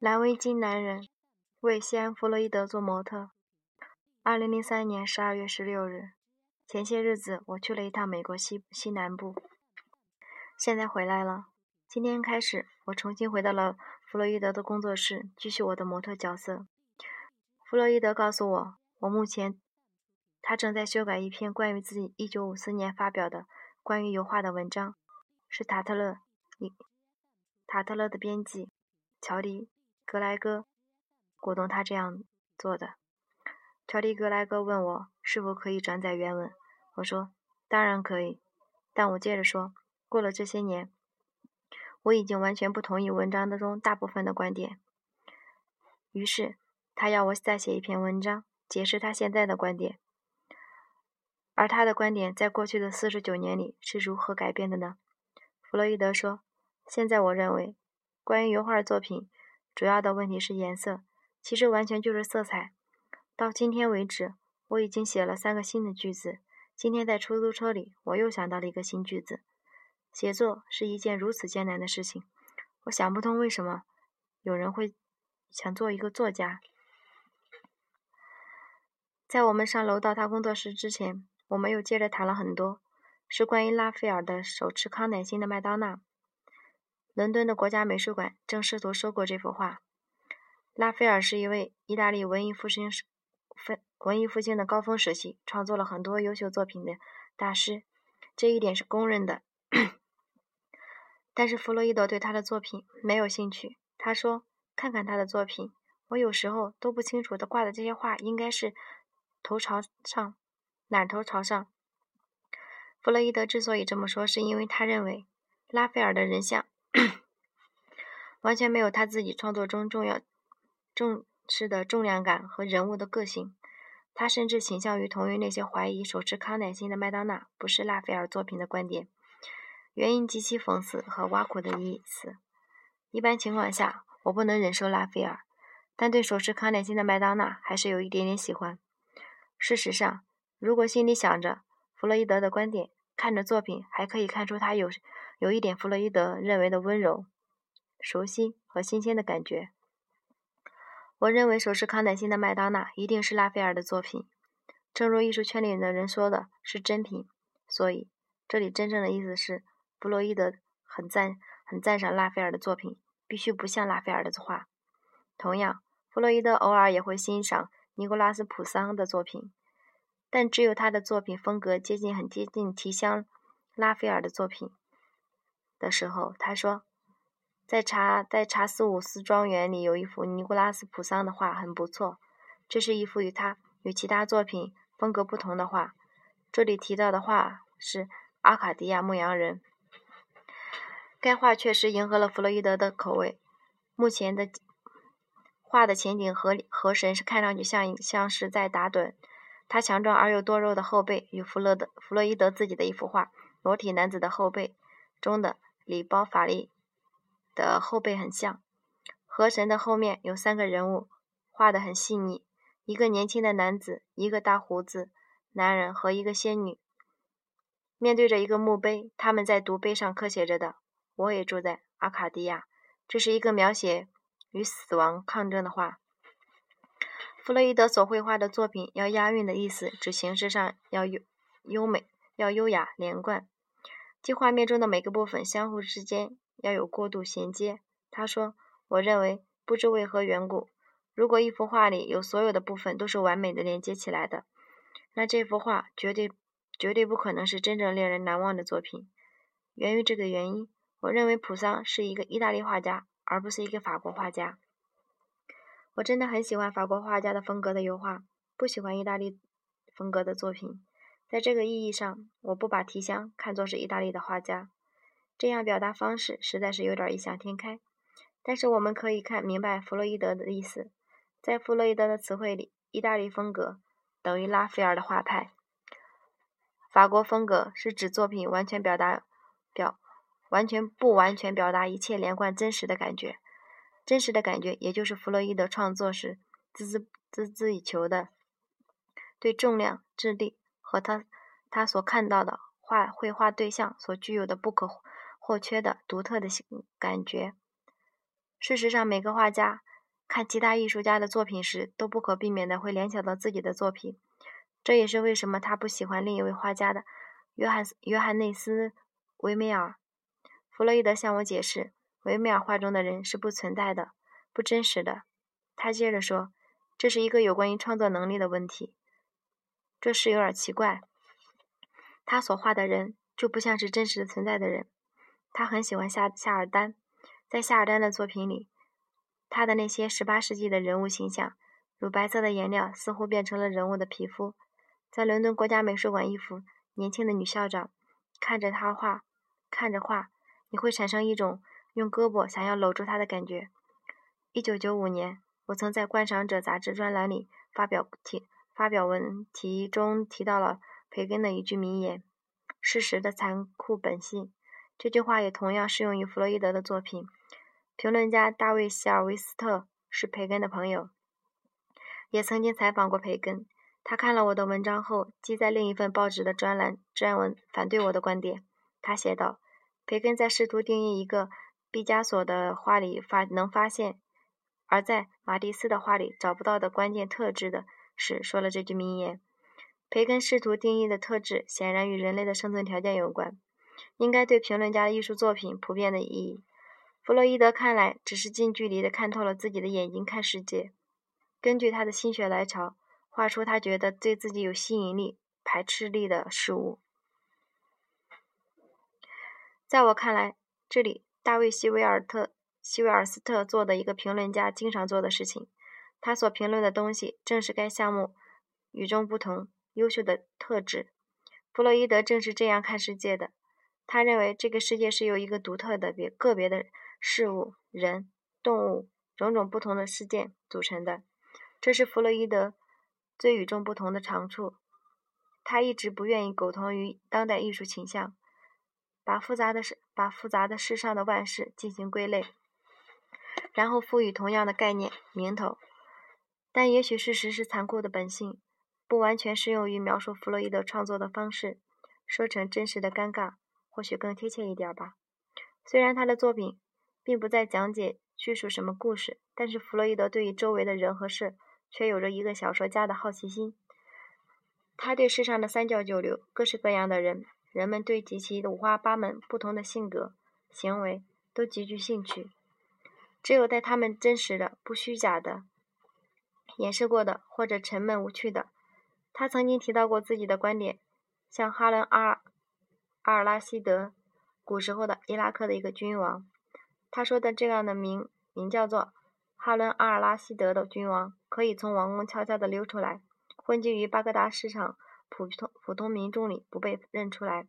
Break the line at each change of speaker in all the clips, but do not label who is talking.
蓝围巾男人为西安弗洛伊德做模特。二零零三年十二月十六日，前些日子我去了一趟美国西西南部，现在回来了。今天开始，我重新回到了弗洛伊德的工作室，继续我的模特角色。弗洛伊德告诉我，我目前他正在修改一篇关于自己一九五四年发表的关于油画的文章，是塔特勒塔特勒的编辑乔迪格莱戈鼓动他这样做的。乔迪格莱戈问我是否可以转载原文，我说当然可以，但我接着说，过了这些年。我已经完全不同意文章当中大部分的观点，于是他要我再写一篇文章，解释他现在的观点，而他的观点在过去的四十九年里是如何改变的呢？弗洛伊德说：“现在我认为，关于油画作品，主要的问题是颜色，其实完全就是色彩。到今天为止，我已经写了三个新的句子。今天在出租车里，我又想到了一个新句子。”写作是一件如此艰难的事情，我想不通为什么有人会想做一个作家。在我们上楼到他工作室之前，我们又接着谈了很多，是关于拉斐尔的手持康乃馨的麦当娜。伦敦的国家美术馆正试图收购这幅画。拉斐尔是一位意大利文艺复兴时分文艺复兴的高峰时期创作了很多优秀作品的大师，这一点是公认的。但是弗洛伊德对他的作品没有兴趣。他说：“看看他的作品，我有时候都不清楚他挂的这些画应该是头朝上，哪头朝上。”弗洛伊德之所以这么说，是因为他认为拉斐尔的人像 完全没有他自己创作中重要重视的重量感和人物的个性。他甚至倾向于同意那些怀疑手持康乃馨的麦当娜不是拉斐尔作品的观点。原因极其讽刺和挖苦的意思。一般情况下，我不能忍受拉斐尔，但对手持康乃馨的麦当娜还是有一点点喜欢。事实上，如果心里想着弗洛伊德的观点，看着作品还可以看出他有有一点弗洛伊德认为的温柔、熟悉和新鲜的感觉。我认为手持康乃馨的麦当娜一定是拉斐尔的作品，正如艺术圈里的人说的是真品。所以，这里真正的意思是。弗洛伊德很赞很赞赏拉斐尔的作品，必须不像拉斐尔的画。同样，弗洛伊德偶尔也会欣赏尼古拉斯普桑的作品，但只有他的作品风格接近很接近提香拉斐尔的作品的时候，他说，在查在查斯伍斯庄园里有一幅尼古拉斯普桑的画很不错，这是一幅与他与其他作品风格不同的画。这里提到的画是阿卡迪亚牧羊人。该画确实迎合了弗洛伊德的口味。目前的画的前景和河神是看上去像一像是在打盹。他强壮而又多肉的后背与弗洛德弗洛伊德自己的一幅画《裸体男子的后背》中的里包法利的后背很像。河神的后面有三个人物，画得很细腻：一个年轻的男子，一个大胡子男人和一个仙女，面对着一个墓碑，他们在读碑上刻写着的。我也住在阿卡迪亚。这是一个描写与死亡抗争的画。弗洛伊德所绘画的作品要押韵的意思，指形式上要优优美，要优雅连贯，即画面中的每个部分相互之间要有过渡衔接。他说：“我认为，不知为何缘故，如果一幅画里有所有的部分都是完美的连接起来的，那这幅画绝对绝对不可能是真正令人难忘的作品。源于这个原因。”我认为普桑是一个意大利画家，而不是一个法国画家。我真的很喜欢法国画家的风格的油画，不喜欢意大利风格的作品。在这个意义上，我不把提香看作是意大利的画家，这样表达方式实在是有点异想天开。但是我们可以看明白弗洛伊德的意思，在弗洛伊德的词汇里，意大利风格等于拉斐尔的画派，法国风格是指作品完全表达表。完全不完全表达一切连贯真实的感觉，真实的感觉，也就是弗洛伊德创作时孜孜孜孜以求的，对重量、质地和他他所看到的画绘画对象所具有的不可或缺的独特的感觉。事实上，每个画家看其他艺术家的作品时，都不可避免的会联想到自己的作品。这也是为什么他不喜欢另一位画家的约翰约翰内斯·维梅尔。弗洛伊德向我解释，维梅尔画中的人是不存在的、不真实的。他接着说，这是一个有关于创作能力的问题。这事有点奇怪，他所画的人就不像是真实存在的人。他很喜欢夏夏尔丹，在夏尔丹的作品里。他的那些十八世纪的人物形象，乳白色的颜料似乎变成了人物的皮肤。在伦敦国家美术馆，一幅年轻的女校长看着他画，看着画，你会产生一种用胳膊想要搂住他的感觉。一九九五年，我曾在《观赏者》杂志专栏里发表题发表文题中提到了培根的一句名言：“事实的残酷本性。”这句话也同样适用于弗洛伊德的作品。评论家大卫·希尔维斯特是培根的朋友，也曾经采访过培根。他看了我的文章后，寄在另一份报纸的专栏撰文反对我的观点。他写道：“培根在试图定义一个毕加索的画里发能发现，而在马蒂斯的画里找不到的关键特质的时，说了这句名言。培根试图定义的特质显然与人类的生存条件有关，应该对评论家的艺术作品普遍的意义。”弗洛伊德看来只是近距离的看透了自己的眼睛看世界，根据他的心血来潮，画出他觉得对自己有吸引力、排斥力的事物。在我看来，这里大卫·希维尔特、希维尔斯特做的一个评论家经常做的事情，他所评论的东西正是该项目与众不同、优秀的特质。弗洛伊德正是这样看世界的，他认为这个世界是由一个独特的、别个别的。事物、人、动物种种不同的事件组成的，这是弗洛伊德最与众不同的长处。他一直不愿意苟同于当代艺术倾向，把复杂的事、把复杂的世上的万事进行归类，然后赋予同样的概念名头。但也许事实是残酷的本性，不完全适用于描述弗洛伊德创作的方式。说成真实的尴尬，或许更贴切一点吧。虽然他的作品。并不在讲解叙述什么故事，但是弗洛伊德对于周围的人和事却有着一个小说家的好奇心。他对世上的三教九流、各式各样的人，人们对极其五花八门、不同的性格、行为都极具兴趣。只有在他们真实的、不虚假的、掩饰过的或者沉闷无趣的，他曾经提到过自己的观点，像哈伦阿尔阿尔拉希德，古时候的伊拉克的一个君王。他说的这样的名名叫做哈伦阿尔拉希德的君王，可以从王宫悄悄地溜出来，混迹于巴格达市场普通普通民众里，不被认出来。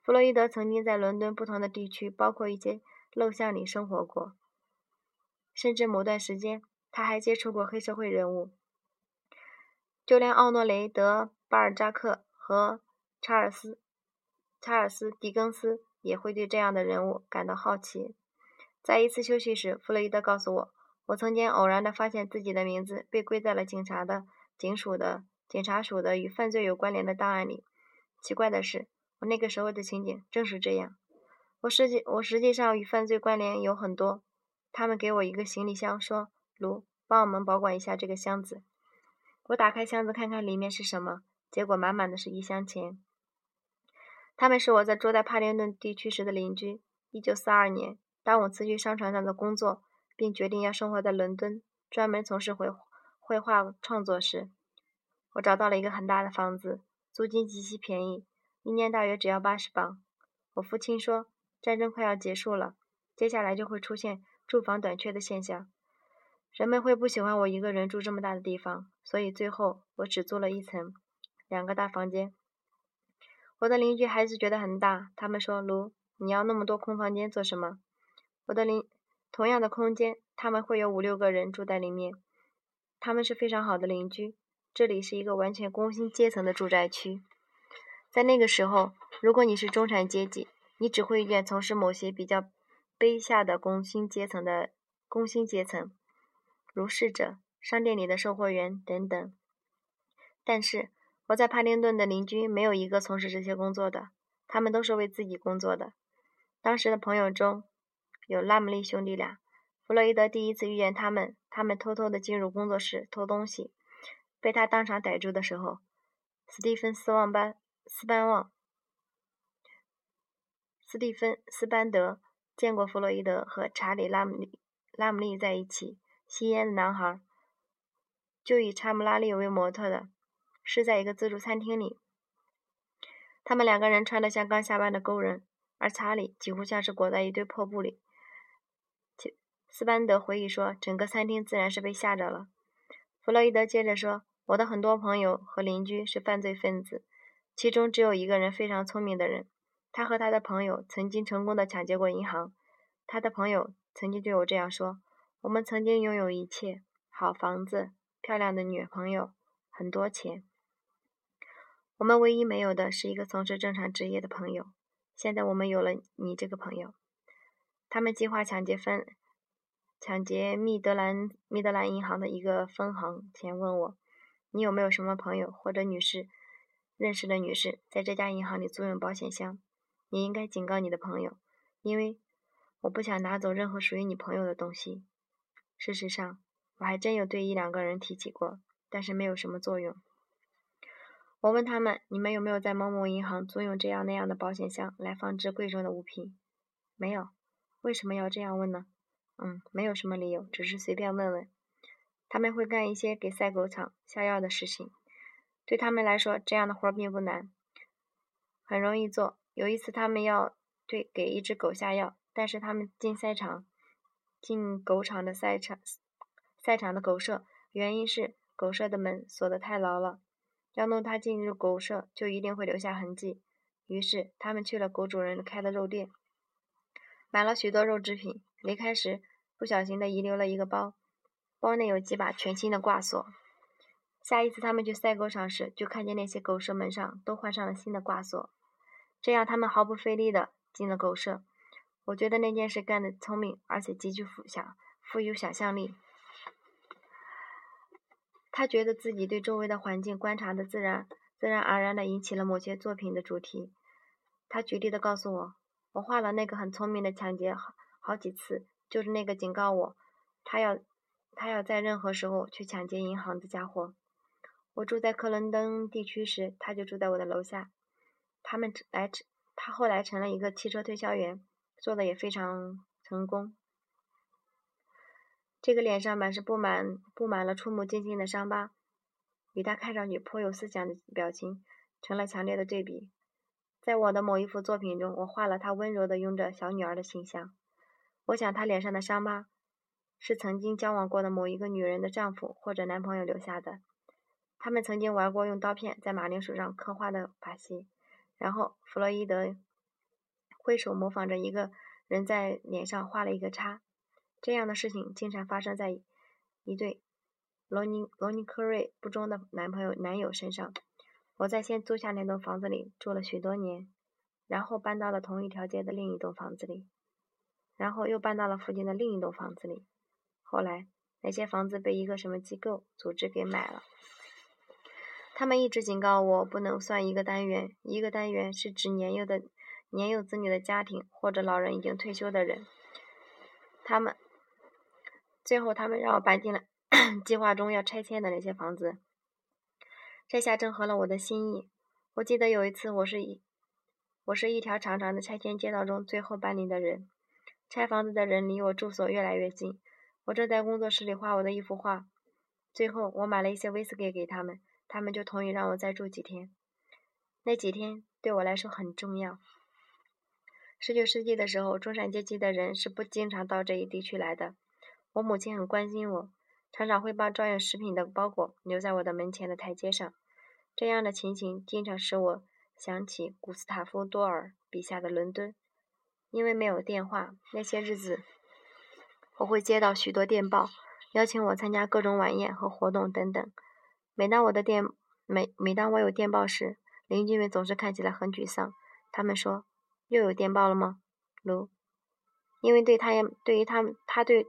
弗洛伊德曾经在伦敦不同的地区，包括一些陋巷里生活过，甚至某段时间他还接触过黑社会人物。就连奥诺雷·德·巴尔扎克和查尔斯查尔斯·狄更斯也会对这样的人物感到好奇。在一次休息时，弗洛伊德告诉我，我曾经偶然地发现自己的名字被归在了警察的警署的警察署的与犯罪有关联的档案里。奇怪的是，我那个时候的情景正是这样。我实际我实际上与犯罪关联有很多。他们给我一个行李箱，说：“卢，帮我们保管一下这个箱子。”我打开箱子看看里面是什么，结果满满的是一箱钱。他们是我在住在帕丁顿地区时的邻居。一九四二年。当我辞去商船上的工作，并决定要生活在伦敦，专门从事绘绘画创作时，我找到了一个很大的房子，租金极其便宜，一年大约只要八十镑。我父亲说，战争快要结束了，接下来就会出现住房短缺的现象，人们会不喜欢我一个人住这么大的地方，所以最后我只租了一层，两个大房间。我的邻居还是觉得很大，他们说：“卢，你要那么多空房间做什么？”我的邻同样的空间，他们会有五六个人住在里面。他们是非常好的邻居。这里是一个完全工薪阶层的住宅区。在那个时候，如果你是中产阶级，你只会遇见从事某些比较卑下的工薪阶层的工薪阶层，如侍者、商店里的售货员等等。但是我在帕丁顿的邻居没有一个从事这些工作的，他们都是为自己工作的。当时的朋友中。有拉姆利兄弟俩，弗洛伊德第一次遇见他们，他们偷偷的进入工作室偷东西，被他当场逮住的时候，斯蒂芬斯旺班斯班旺斯蒂芬斯班德见过弗洛伊德和查理拉姆利拉姆利在一起吸烟的男孩，就以查姆拉利为模特的，是在一个自助餐厅里。他们两个人穿得像刚下班的工人，而查理几乎像是裹在一堆破布里。斯班德回忆说：“整个餐厅自然是被吓着了。”弗洛伊德接着说：“我的很多朋友和邻居是犯罪分子，其中只有一个人非常聪明的人。他和他的朋友曾经成功的抢劫过银行。他的朋友曾经对我这样说：‘我们曾经拥有一切，好房子、漂亮的女朋友、很多钱。我们唯一没有的是一个从事正常职业的朋友。现在我们有了你这个朋友。’他们计划抢劫分。”抢劫密德兰密德兰银行的一个分行前，问我：“你有没有什么朋友或者女士认识的女士在这家银行里租用保险箱？你应该警告你的朋友，因为我不想拿走任何属于你朋友的东西。事实上，我还真有对一两个人提起过，但是没有什么作用。我问他们：你们有没有在某某银行租用这样那样的保险箱来放置贵重的物品？没有。为什么要这样问呢？”嗯，没有什么理由，只是随便问问。他们会干一些给赛狗场下药的事情，对他们来说，这样的活并不难，很容易做。有一次，他们要对给一只狗下药，但是他们进赛场，进狗场的赛场，赛场的狗舍，原因是狗舍的门锁得太牢了，要弄它进入狗舍，就一定会留下痕迹。于是，他们去了狗主人开的肉店，买了许多肉制品。离开时，不小心的遗留了一个包，包内有几把全新的挂锁。下一次他们去赛狗场时，就看见那些狗舍门上都换上了新的挂锁。这样，他们毫不费力的进了狗舍。我觉得那件事干得聪明，而且极具富想富有想象力。他觉得自己对周围的环境观察的自然自然而然的引起了某些作品的主题。他举例的告诉我，我画了那个很聪明的抢劫。好几次，就是那个警告我，他要他要在任何时候去抢劫银行的家伙。我住在克伦登地区时，他就住在我的楼下。他们来，他后来成了一个汽车推销员，做的也非常成功。这个脸上满是布满布满了触目惊心的伤疤，与他看上去颇有思想的表情成了强烈的对比。在我的某一幅作品中，我画了他温柔的拥着小女儿的形象。我想，他脸上的伤疤是曾经交往过的某一个女人的丈夫或者男朋友留下的。他们曾经玩过用刀片在马铃薯上刻画的把戏，然后弗洛伊德挥手模仿着一个人在脸上画了一个叉。这样的事情经常发生在一对罗尼罗尼克瑞不忠的男朋友男友身上。我在先租下那栋房子里住了许多年，然后搬到了同一条街的另一栋房子里。然后又搬到了附近的另一栋房子里。后来，那些房子被一个什么机构组织给买了。他们一直警告我不能算一个单元。一个单元是指年幼的、年幼子女的家庭或者老人已经退休的人。他们最后，他们让我搬进了 计划中要拆迁的那些房子。这下正合了我的心意。我记得有一次，我是一我是一条长长的拆迁街道中最后搬离的人。拆房子的人离我住所越来越近。我正在工作室里画我的一幅画。最后，我买了一些威士忌给他们，他们就同意让我再住几天。那几天对我来说很重要。十九世纪的时候，中产阶级的人是不经常到这一地区来的。我母亲很关心我，常常会把装有食品的包裹留在我的门前的台阶上。这样的情形经常使我想起古斯塔夫·多尔笔下的伦敦。因为没有电话，那些日子我会接到许多电报，邀请我参加各种晚宴和活动等等。每当我的电每每当我有电报时，邻居们总是看起来很沮丧。他们说：“又有电报了吗，卢？”因为对他也对于他们他对，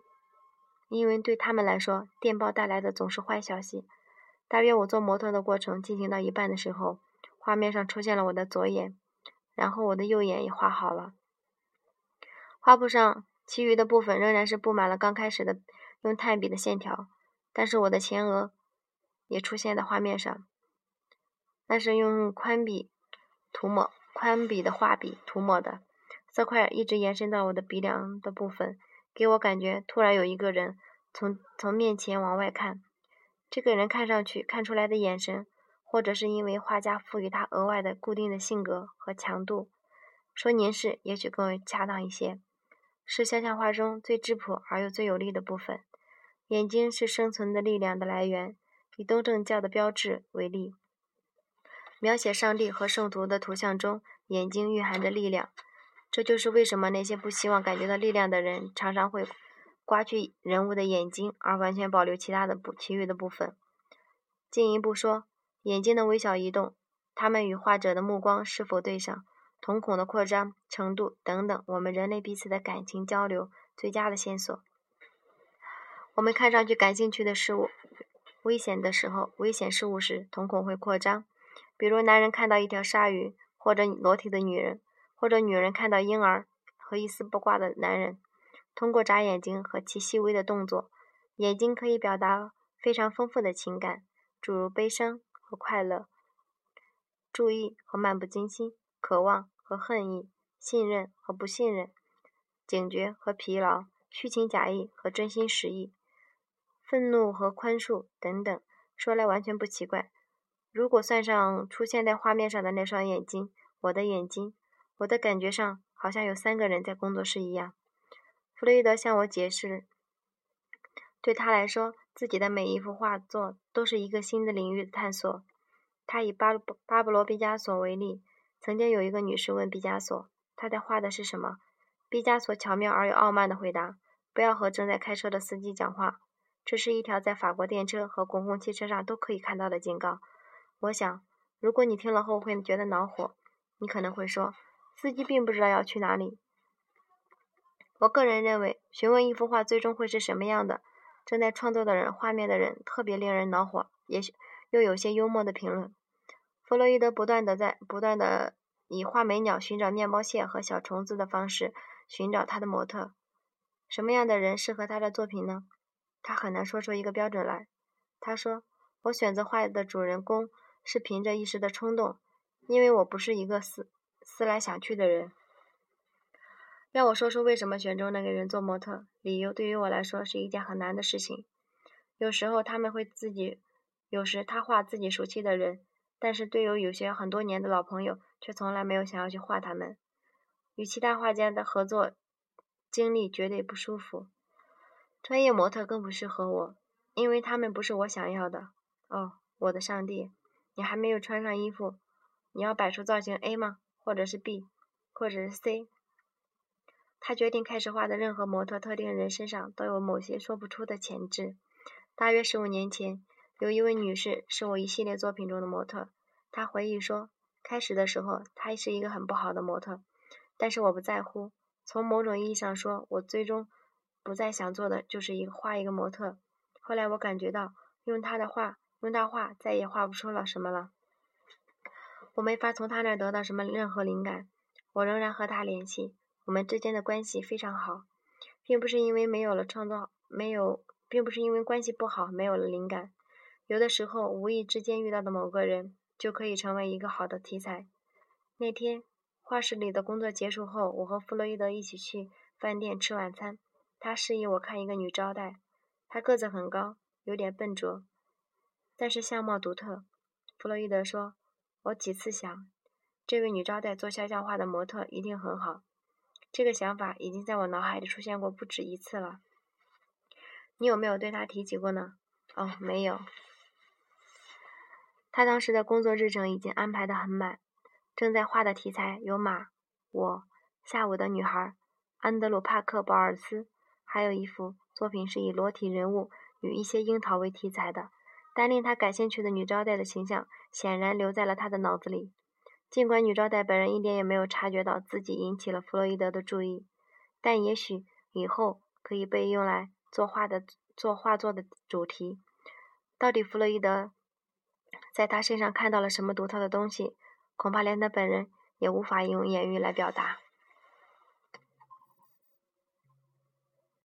因为对他们来说，电报带来的总是坏消息。大约我做模特的过程进行到一半的时候，画面上出现了我的左眼，然后我的右眼也画好了。画布上其余的部分仍然是布满了刚开始的用炭笔的线条，但是我的前额也出现在画面上。那是用宽笔涂抹，宽笔的画笔涂抹的，色块一直延伸到我的鼻梁的部分，给我感觉突然有一个人从从面前往外看。这个人看上去看出来的眼神，或者是因为画家赋予他额外的固定的性格和强度，说凝视也许更为恰当一些，是肖像画中最质朴而又最有力的部分。眼睛是生存的力量的来源，以东正教的标志为例。描写上帝和圣徒的图像中，眼睛蕴含着力量。这就是为什么那些不希望感觉到力量的人，常常会刮去人物的眼睛，而完全保留其他的部其余的部分。进一步说，眼睛的微小移动，他们与画者的目光是否对上，瞳孔的扩张程度等等，我们人类彼此的感情交流最佳的线索。我们看上去感兴趣的事物，危险的时候，危险事物时，瞳孔会扩张。比如，男人看到一条鲨鱼，或者裸体的女人，或者女人看到婴儿和一丝不挂的男人，通过眨眼睛和其细微的动作，眼睛可以表达非常丰富的情感，诸如悲伤和快乐、注意和漫不经心、渴望和恨意、信任和不信任、警觉和疲劳、虚情假意和真心实意、愤怒和宽恕等等。说来完全不奇怪。如果算上出现在画面上的那双眼睛，我的眼睛，我的感觉上好像有三个人在工作室一样。弗洛伊德向我解释，对他来说，自己的每一幅画作都是一个新的领域的探索。他以巴巴布罗·毕加索为例，曾经有一个女士问毕加索，他在画的是什么？毕加索巧妙而又傲慢地回答：“不要和正在开车的司机讲话。”这是一条在法国电车和公共汽车上都可以看到的警告。我想，如果你听了后会觉得恼火，你可能会说，司机并不知道要去哪里。我个人认为，询问一幅画最终会是什么样的，正在创作的人、画面的人，特别令人恼火，也许又有些幽默的评论。弗洛伊德不断的在不断的以画眉鸟寻找面包屑和小虫子的方式寻找他的模特。什么样的人适合他的作品呢？他很难说出一个标准来。他说：“我选择画的主人公。”是凭着一时的冲动，因为我不是一个思思来想去的人。让我说说为什么选中那个人做模特，理由对于我来说是一件很难的事情。有时候他们会自己，有时他画自己熟悉的人，但是对于有些很多年的老朋友，却从来没有想要去画他们。与其他画家的合作经历绝对不舒服，专业模特更不适合我，因为他们不是我想要的。哦，我的上帝！你还没有穿上衣服，你要摆出造型 A 吗？或者是 B，或者是 C？他决定开始画的任何模特特定人身上都有某些说不出的潜质。大约十五年前，有一位女士是我一系列作品中的模特。她回忆说，开始的时候她是一个很不好的模特，但是我不在乎。从某种意义上说，我最终不再想做的就是一个画一个模特。后来我感觉到，用她的画。用他画，再也画不出了什么了。我没法从他那儿得到什么任何灵感。我仍然和他联系，我们之间的关系非常好，并不是因为没有了创造，没有，并不是因为关系不好没有了灵感。有的时候，无意之间遇到的某个人，就可以成为一个好的题材。那天，画室里的工作结束后，我和弗洛伊德一起去饭店吃晚餐。他示意我看一个女招待，她个子很高，有点笨拙。但是相貌独特，弗洛伊德说：“我几次想，这位女招待做肖像画的模特一定很好。这个想法已经在我脑海里出现过不止一次了。你有没有对她提起过呢？”“哦，没有。”他当时的工作日程已经安排得很满，正在画的题材有马、我、下午的女孩、安德鲁·帕克·保尔斯，还有一幅作品是以裸体人物与一些樱桃为题材的。但令他感兴趣的女招待的形象显然留在了他的脑子里。尽管女招待本人一点也没有察觉到自己引起了弗洛伊德的注意，但也许以后可以被用来作画的做画作的主题。到底弗洛伊德在他身上看到了什么独特的东西？恐怕连他本人也无法用言语来表达。